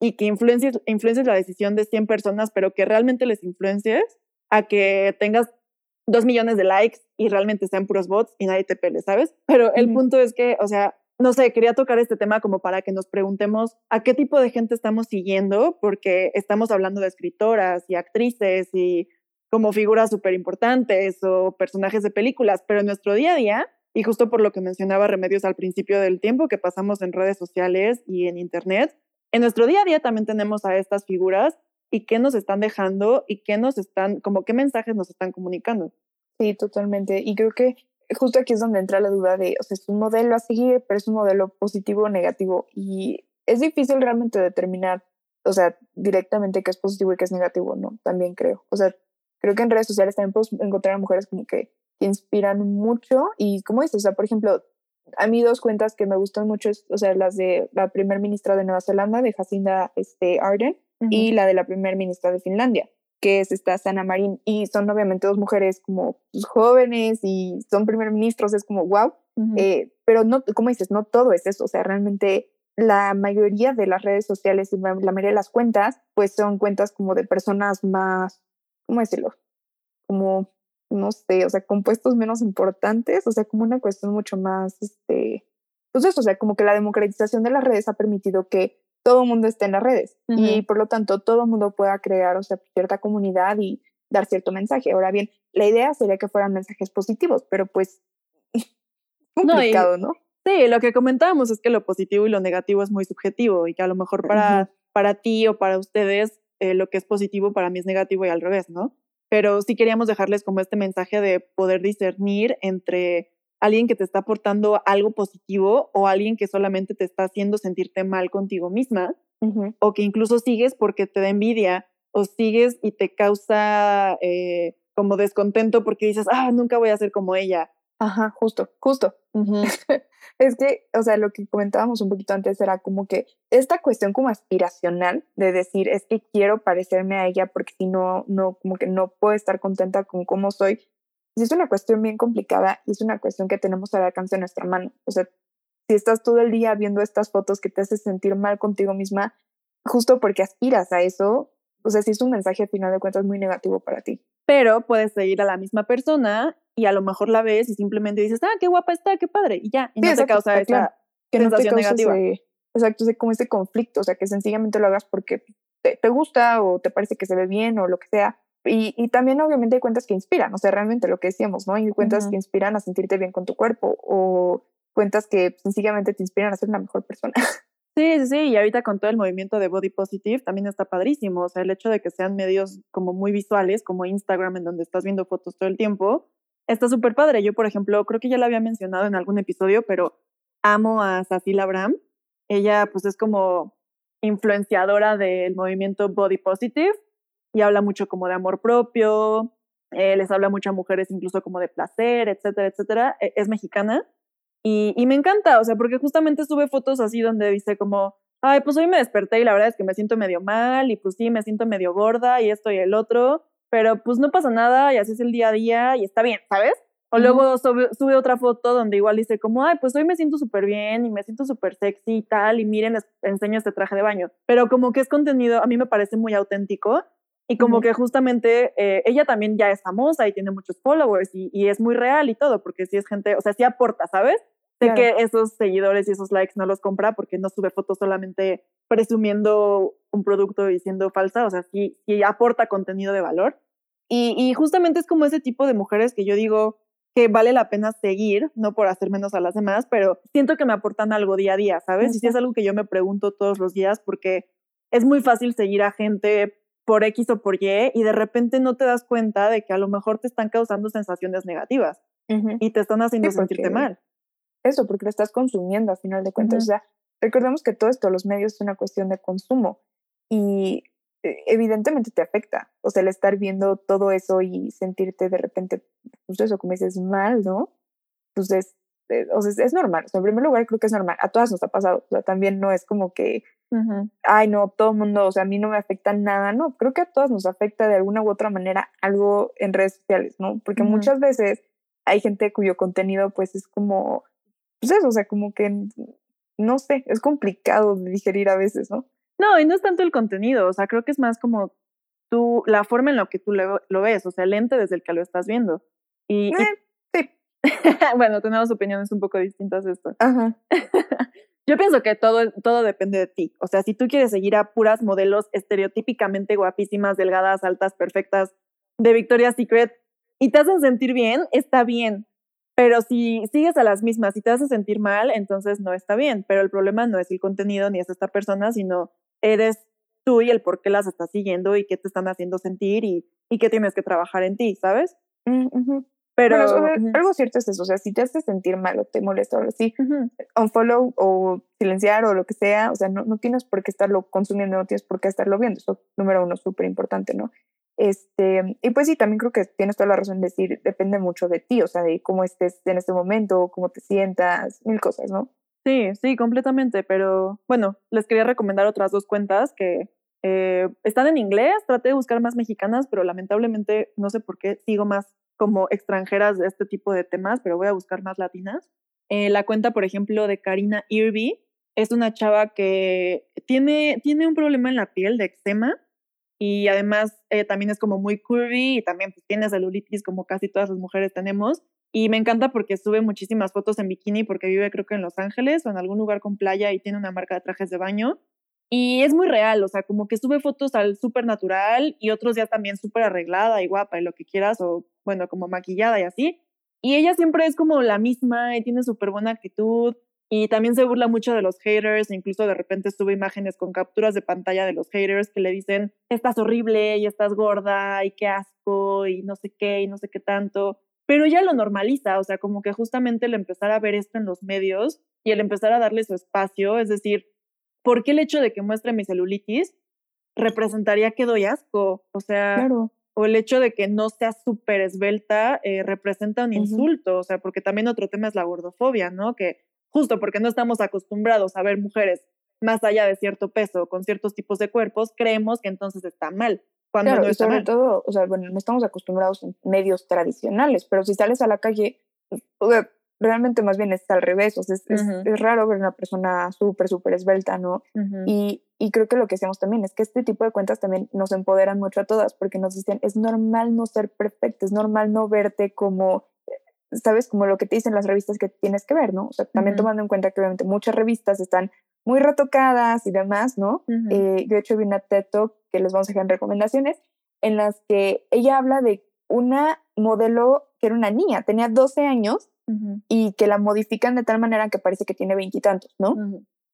y que influencies, influencies la decisión de 100 personas, pero que realmente les influencies a que tengas dos millones de likes y realmente sean puros bots y nadie te pele, ¿sabes? Pero el punto es que, o sea, no sé, quería tocar este tema como para que nos preguntemos a qué tipo de gente estamos siguiendo, porque estamos hablando de escritoras y actrices y como figuras súper importantes o personajes de películas, pero en nuestro día a día, y justo por lo que mencionaba Remedios al principio del tiempo que pasamos en redes sociales y en Internet, en nuestro día a día también tenemos a estas figuras y qué nos están dejando y qué nos están, como qué mensajes nos están comunicando. Sí, totalmente. Y creo que justo aquí es donde entra la duda de, o sea, es un modelo a seguir, pero es un modelo positivo o negativo. Y es difícil realmente determinar, o sea, directamente qué es positivo y qué es negativo, ¿no? También creo. O sea, creo que en redes sociales también podemos encontrar a mujeres como que, que inspiran mucho. Y como dices, o sea, por ejemplo, a mí dos cuentas que me gustan mucho, es, o sea, las de la primer ministra de Nueva Zelanda, de Jacinda este, Arden, y la de la primer ministra de Finlandia que es esta Sana Marín, y son obviamente dos mujeres como pues, jóvenes y son primer ministros, es como wow, eh, pero no, como dices, no todo es eso, o sea, realmente la mayoría de las redes sociales y la mayoría de las cuentas, pues son cuentas como de personas más, ¿cómo decirlo? Como, no sé, o sea, compuestos menos importantes, o sea, como una cuestión mucho más, este, pues eso, o sea, como que la democratización de las redes ha permitido que todo el mundo esté en las redes y por lo tanto todo el mundo pueda crear, o sea, cierta comunidad y dar cierto mensaje. Ahora bien, la idea sería que fueran mensajes positivos, pero pues complicado, ¿no? Sí, lo que comentábamos es que lo positivo y lo negativo es muy subjetivo y que a lo mejor para, para ti o para ustedes eh, lo que es positivo para mí es negativo y al revés, ¿no? Pero sí queríamos dejarles como este mensaje de poder discernir entre alguien que te está aportando algo positivo o alguien que solamente te está haciendo sentirte mal contigo misma o que incluso sigues porque te da envidia o sigues y te causa eh, como descontento porque dices, ah, nunca voy a ser como ella. Ajá, justo, justo. es que, o sea, lo que comentábamos un poquito antes era como que esta cuestión como aspiracional de decir, es que quiero parecerme a ella porque si no, no, como que no puedo estar contenta con cómo soy, es una cuestión bien complicada y es una cuestión que tenemos al alcance de nuestra mano. O sea, si estás todo el día viendo estas fotos que te hacen sentir mal contigo misma, justo porque aspiras a eso, o sea, si es un mensaje al final de cuentas muy negativo para ti. Pero puedes seguir a la misma persona y a lo mejor la ves y simplemente dices, ah, qué guapa está, qué padre, y ya, y no te causa esa que sensación negativa. exacto, como ese conflicto, o sea, que sencillamente lo hagas porque te, te gusta o te parece que se ve bien o lo que sea, y, y, también obviamente hay cuentas que inspiran, o sea, realmente lo que decíamos, ¿no? Hay cuentas que inspiran a sentirte bien con tu cuerpo o cuentas que sencillamente te inspiran a ser una mejor persona. Sí, sí, sí, y ahorita con todo el movimiento de Body Positive también está padrísimo, o sea, el hecho de que sean medios como muy visuales, como Instagram, en donde estás viendo fotos todo el tiempo, está súper padre. Yo, por ejemplo, creo que ya lo había mencionado en algún episodio, pero amo a Cecilia Abraham. Ella, pues, es como influenciadora del movimiento Body Positive y habla mucho como de amor propio, eh, les habla mucho a mujeres incluso como de placer, etcétera, etcétera. E, es mexicana y, y, me encanta, o sea, porque justamente sube fotos así donde dice como, ay, pues hoy me desperté y la verdad es que me siento medio mal y pues sí, me siento medio gorda y esto y el otro, pero pues no pasa nada y así es el día a día y está bien, ¿sabes? O luego sube, sube, otra foto donde igual dice como, ay, pues hoy me siento súper bien y me siento súper sexy y tal, y miren, les enseño este traje de baño. Pero como que es contenido, a mí me parece muy auténtico y como que justamente eh, ella también ya es famosa y tiene muchos followers y, y, es muy real y todo, porque sí es gente, o sea, sí aporta, ¿sabes? Sé que esos seguidores y esos likes no los compra porque no sube fotos solamente presumiendo un producto y siendo falsa, o sea, sí, sí aporta contenido de valor. Y, y justamente es como ese tipo de mujeres que yo digo que vale la pena seguir, no por hacer menos a las demás, pero siento que me aportan algo día a día, ¿sabes? Y sí es algo que yo me pregunto todos los días porque es muy fácil seguir a gente por X o por Y y de repente no te das cuenta de que a lo mejor te están causando sensaciones negativas y te están haciendo sentirte mal. Eso, porque lo estás consumiendo a final de cuentas. O sea, recordemos que todo esto, los medios, es una cuestión de consumo y eh, evidentemente te afecta. O sea, el estar viendo todo eso y sentirte de repente, pues eso, como dices, mal, ¿no? Pues es, eh, o sea, es normal. O sea, en primer lugar, creo que es normal. A todas nos ha pasado. O sea, también no es como que ay, no, todo el mundo, o sea, a mí no me afecta nada, no, creo que a todas nos afecta de alguna u otra manera algo en redes sociales, ¿no? Porque muchas veces hay gente cuyo contenido pues es como, pues eso, o sea, como que, no sé, es complicado de digerir a veces, ¿no? No, y no es tanto el contenido, o sea, creo que es más como tú, la forma en la que tú lo, lo ves, o sea, el lente desde el que lo estás viendo. Y, y- Eh, sí. bueno, tenemos opiniones un poco distintas de esto. Ajá. Yo pienso que todo, todo depende de ti. O sea, si tú quieres seguir a puras modelos estereotípicamente guapísimas, delgadas, altas, perfectas, de Victoria's Secret, y te hacen sentir bien, está bien. Pero si sigues a las mismas y te hace sentir mal, entonces no está bien. Pero el problema no es el contenido ni es esta persona, sino eres tú y el por qué las estás siguiendo y qué te están haciendo sentir y, y qué tienes que trabajar en ti, ¿sabes? Mm, ujú. Pero Bueno, o sea, ujú, algo cierto es eso, o sea, si te hace sentir mal o te molesta o algo así, ujú, unfollow o silenciar o lo que sea, o sea, no, no tienes por qué estarlo consumiendo, no tienes por qué estarlo viendo, eso número uno, súper importante, ¿no? Este, y pues sí, también creo que tienes toda la razón en decir, depende mucho de ti, o sea, de cómo estés en este momento, cómo te sientas, mil cosas, ¿no? Sí, sí, completamente, pero bueno, les quería recomendar otras dos cuentas que eh, están en inglés, traté de buscar más mexicanas, pero lamentablemente no sé por qué sigo más como extranjeras de este tipo de temas, pero voy a buscar más latinas. Eh, la cuenta, por ejemplo, de Karina Irby es una chava que tiene, tiene un problema en la piel de eczema y además eh, también es como muy curvy y también pues, tiene celulitis como casi todas las mujeres tenemos. Y me encanta porque sube muchísimas fotos en bikini porque vive creo que en Los Ángeles o en algún lugar con playa y tiene una marca de trajes de baño. Y es muy real, o sea, como que sube fotos al súper natural y otros días también súper arreglada y guapa y lo que quieras o bueno, como maquillada y así. Y ella siempre es como la misma y tiene súper buena actitud y también se burla mucho de los haters, incluso de repente sube imágenes con capturas de pantalla de los haters que le dicen, estás horrible y estás gorda y qué asco y no sé qué y no sé qué tanto. Pero ella lo normaliza, o sea, como que justamente el empezar a ver esto en los medios y el empezar a darle su espacio, es decir, ¿por qué el hecho de que muestre mi celulitis representaría que doy asco? O sea, Claro. o el hecho de que no sea súper esbelta eh, representa un Ujú. insulto, o sea, porque también otro tema es la gordofobia, ¿no? Que justo porque no estamos acostumbrados a ver mujeres más allá de cierto peso, con ciertos tipos de cuerpos, creemos que entonces está mal, cuando Claro, no y está sobre mal. todo, o sea, bueno, no estamos acostumbrados en medios tradicionales, pero si sales a la calle, realmente más bien es al revés, o sea, es, es- Ujú. es raro ver una persona súper, súper esbelta, ¿no? Ujú. Y, y creo que lo que hacemos también es que este tipo de cuentas también nos empoderan mucho a todas, porque nos dicen, es normal no ser perfecta, es normal no verte como, ¿sabes? Como lo que te dicen las revistas que tienes que ver, ¿no? O sea, también Ujú. tomando en cuenta que obviamente muchas revistas están muy retocadas y demás, ¿no? Eh, yo de hecho vi una TED Talk que les vamos a dejar en recomendaciones, en las que ella habla de una modelo que era una niña, tenía 12 años Y que la modifican de tal manera que parece que tiene veintitantos, ¿no?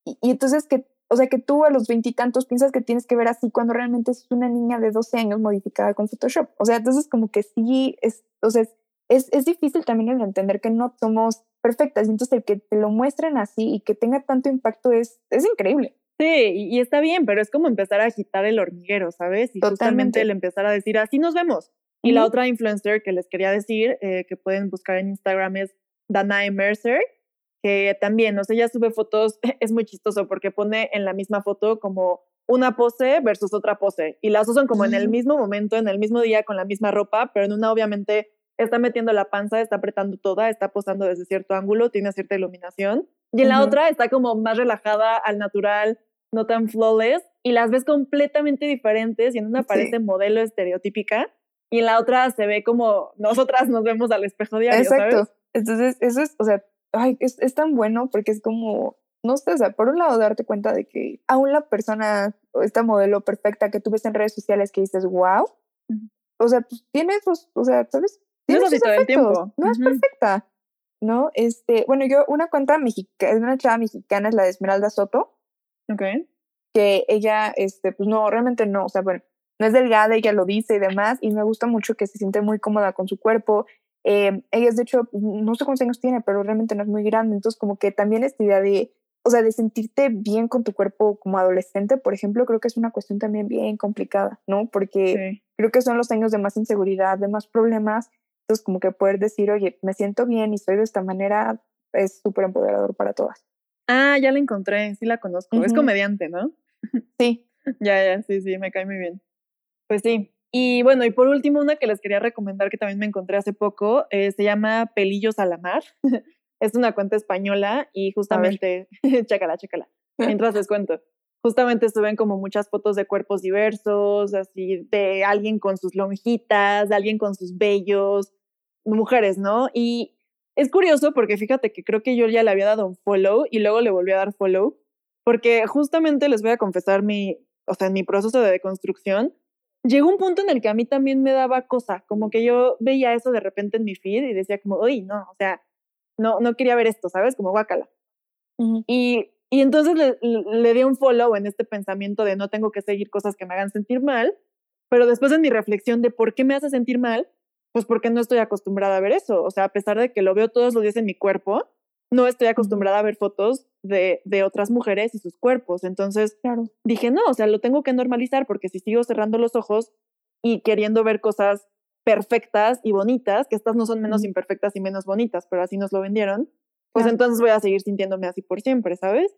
Y, y entonces que, o sea, que tú a los veintitantos piensas que tienes que ver así cuando realmente es una niña de 12 años modificada con Photoshop. O sea, entonces como que sí, es, o sea, es, es, difícil también el entender que no somos perfectas. Y entonces el que te lo muestren así y que tenga tanto impacto es, es increíble. Sí, y, y está bien, pero es como empezar a agitar el hormiguero, ¿sabes? Y justamente Totalmente. el empezar a decir, así nos vemos. Y la otra influencer que les quería decir, eh, que pueden buscar en Instagram, es Danae Mercer, que también, o sea, ella sube fotos, es muy chistoso porque pone en la misma foto como una pose versus otra pose. Y las usan como en el Ujú. mismo momento, en el mismo día, con la misma ropa, pero en una obviamente está metiendo la panza, está apretando toda, está posando desde cierto ángulo, tiene cierta iluminación. Y en la otra está como más relajada, al natural, no tan flawless, y las ves completamente diferentes, y en una Sí. parece modelo estereotípica, y en la otra se ve como nosotras nos vemos al espejo diario, Exacto. ¿sabes? Entonces, eso es, o sea, ay, es, es tan bueno porque es como, no sé, o sea, por un lado darte cuenta de que aún la persona, esta modelo perfecta que tú ves en redes sociales que dices, wow, o sea, pues tiene sus, o sea, ¿sabes? No es Tiene el tiempo. No es perfecta, ¿no? Este, bueno, yo, una cuenta mexicana, una chava mexicana es la de Esmeralda Soto, Ok. que ella, este, pues no, realmente no, o sea, bueno, no es delgada, ella lo dice y demás, y me gusta mucho que se siente muy cómoda con su cuerpo. Eh, ella es, de hecho, no sé cuántos años tiene, pero realmente no es muy grande, entonces como que también esta idea de, o sea, de sentirte bien con tu cuerpo como adolescente, por ejemplo, creo que es una cuestión también bien complicada, ¿no? Porque Sí. creo que son los años de más inseguridad, de más problemas, entonces como que poder decir, oye, me siento bien y soy de esta manera, es súper empoderador para todas. Ah, ya la encontré, sí la conozco. Es comediante, ¿no? Sí. Ya, ya, sí, sí, me cae muy bien. Pues sí. Y bueno, y por último, una que les quería recomendar que también me encontré hace poco, eh, se llama Pelillos a la Mar. es una cuenta española y justamente, chécala, chécala, mientras les cuento. justamente suben como muchas fotos de cuerpos diversos, así de alguien con sus lonjitas, de alguien con sus vellos, mujeres, ¿no? Y es curioso porque fíjate que creo que yo ya le había dado un follow y luego le volví a dar follow, porque justamente les voy a confesar mi, o sea, en mi proceso de deconstrucción, llegó un punto en el que a mí también me daba cosa, como que yo veía eso de repente en mi feed y decía como, uy, no, o sea, no, no quería ver esto, ¿sabes? Como guácala. y, y entonces le, le di un follow en este pensamiento de no tengo que seguir cosas que me hagan sentir mal, pero después en mi reflexión de por qué me hace sentir mal, pues porque no estoy acostumbrada a ver eso. O sea, a pesar de que lo veo todos los días en mi cuerpo, no estoy acostumbrada a ver fotos de, de otras mujeres y sus cuerpos. Entonces Claro. dije, no, o sea, lo tengo que normalizar porque si sigo cerrando los ojos y queriendo ver cosas perfectas y bonitas, que estas no son menos imperfectas y menos bonitas, pero así nos lo vendieron, pues Claro. entonces voy a seguir sintiéndome así por siempre, ¿sabes?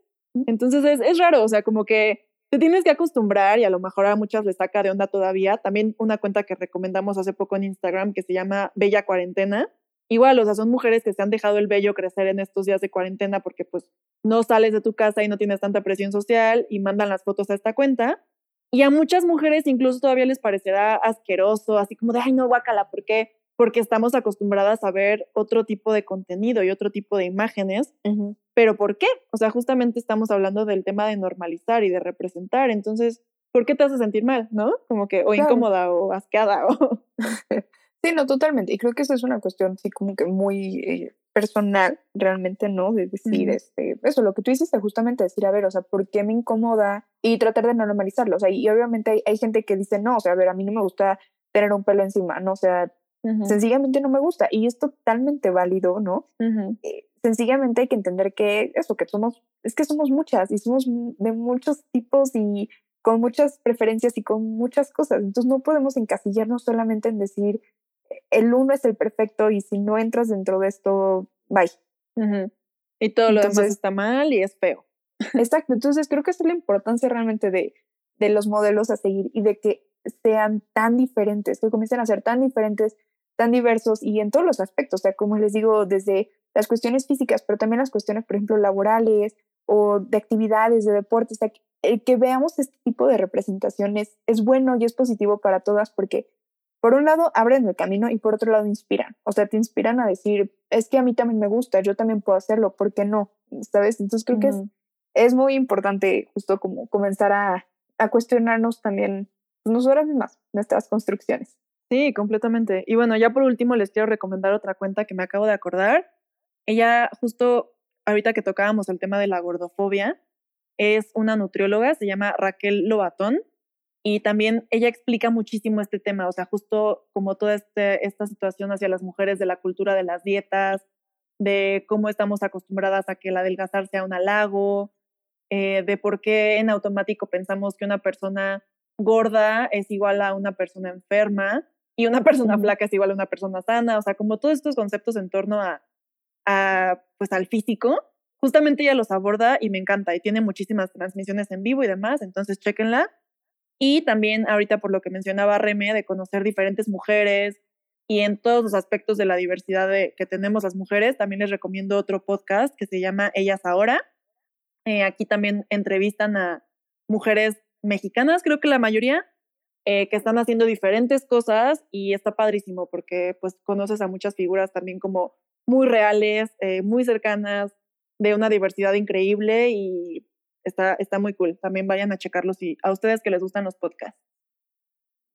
Entonces es, es raro, o sea, como que te tienes que acostumbrar y a lo mejor a muchas les saca de onda todavía. También una cuenta que recomendamos hace poco en Instagram que se llama Bella Cuarentena. Igual, o sea, son mujeres que se han dejado el vello crecer en estos días de cuarentena porque pues no sales de tu casa y no tienes tanta presión social y mandan las fotos a esta cuenta. Y a muchas mujeres incluso todavía les parecerá asqueroso, así como de, ay, no, guácala, ¿por qué? Porque estamos acostumbradas a ver otro tipo de contenido y otro tipo de imágenes pero ¿por qué? O sea, justamente estamos hablando del tema de normalizar y de representar, entonces, ¿por qué te hace sentir mal, no? Como que, o Claro. incómoda, o asqueada, o... Sí, no, totalmente. Y creo que esa es una cuestión, sí, como que muy eh, personal, realmente, ¿no? De decir, este, eso, lo que tú hiciste, justamente decir, a ver, o sea, ¿por qué me incomoda? Y tratar de normalizarlo. O sea, y obviamente hay, hay gente que dice, no, o sea, a ver, a mí no me gusta tener un pelo encima, ¿no? O sea, sencillamente no me gusta. Y es totalmente válido, ¿no? eh, sencillamente hay que entender que eso, que somos, es que somos muchas y somos de muchos tipos y con muchas preferencias y con muchas cosas. Entonces no podemos encasillarnos solamente en decir el uno es el perfecto y si no entras dentro de esto, bye. Y todo lo demás Entonces- está mal y es feo. Exacto. Entonces creo que esa es la importancia realmente de, de los modelos a seguir y de que sean tan diferentes, que comiencen a ser tan diferentes, tan diversos y en todos los aspectos. O sea, como les digo, desde las cuestiones físicas, pero también las cuestiones, por ejemplo, laborales o de actividades, de deportes. O sea, que, el que veamos este tipo de representaciones es bueno y es positivo para todas porque, por un lado, abren el camino y por otro lado, inspiran. O sea, te inspiran a decir, es que a mí también me gusta, yo también puedo hacerlo, ¿por qué no? ¿Sabes? Entonces creo que es muy importante justo como comenzar a, a cuestionarnos también pues, nosotras mismas, nuestras construcciones. Sí, completamente. Y bueno, ya por último les quiero recomendar otra cuenta que me acabo de acordar. Ella justo ahorita que tocábamos el tema de la gordofobia, es una nutrióloga, se llama Raquel Lobatón, y también ella explica muchísimo este tema, o sea, justo como toda este, esta situación hacia las mujeres de la cultura de las dietas, de cómo estamos acostumbradas a que el adelgazar sea un halago, eh, de por qué en automático pensamos que una persona gorda es igual a una persona enferma y una persona flaca es igual a una persona sana, o sea, como todos estos conceptos en torno a, a, pues al físico, justamente ella los aborda y me encanta y tiene muchísimas transmisiones en vivo y demás, entonces chéquenla. Y también ahorita por lo que mencionaba Reme, de conocer diferentes mujeres y en todos los aspectos de la diversidad de, que tenemos las mujeres, también les recomiendo otro podcast que se llama Ellas Ahora. Eh, aquí también entrevistan a mujeres mexicanas, creo que la mayoría, eh, que están haciendo diferentes cosas y está padrísimo porque pues conoces a muchas figuras también como muy reales, eh, muy cercanas, de una diversidad increíble y está, está muy cool. También vayan a checarlos y a ustedes que les gustan los podcasts.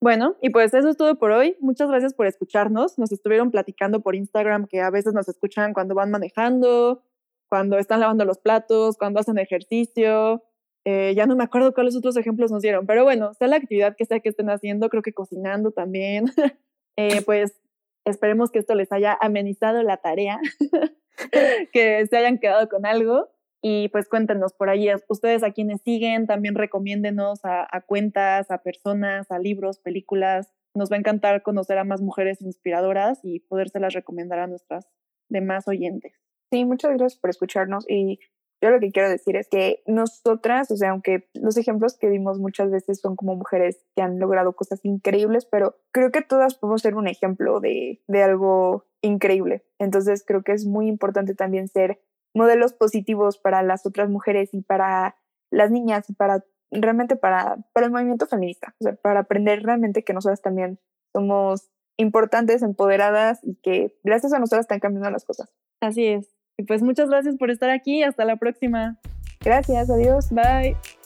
Bueno, y pues eso es todo por hoy. Muchas gracias por escucharnos. Nos estuvieron platicando por Instagram que a veces nos escuchan cuando van manejando, cuando están lavando los platos, cuando hacen ejercicio. Eh, ya no me acuerdo cuáles otros ejemplos nos dieron, pero bueno, sea la actividad que sea que estén haciendo, creo que cocinando también. eh, pues esperemos que esto les haya amenizado la tarea, que se hayan quedado con algo. Y pues cuéntenos por ahí, ustedes a quienes siguen, también recomiéndenos a, cuentas, a personas, a libros, películas. Nos va a encantar conocer a más mujeres inspiradoras y podérselas recomendar a nuestras demás oyentes. Sí, muchas gracias por escucharnos y yo lo que quiero decir es que nosotras, o sea, aunque los ejemplos que vimos muchas veces son como mujeres que han logrado cosas increíbles, pero creo que todas podemos ser un ejemplo de, de algo increíble. Entonces creo que es muy importante también ser modelos positivos para las otras mujeres y para las niñas y para realmente para, para el movimiento feminista, o sea, para aprender realmente que nosotras también somos importantes, empoderadas y que gracias a nosotras están cambiando las cosas. Así es. Y pues muchas gracias por estar aquí. Hasta la próxima. Gracias, adiós. Bye.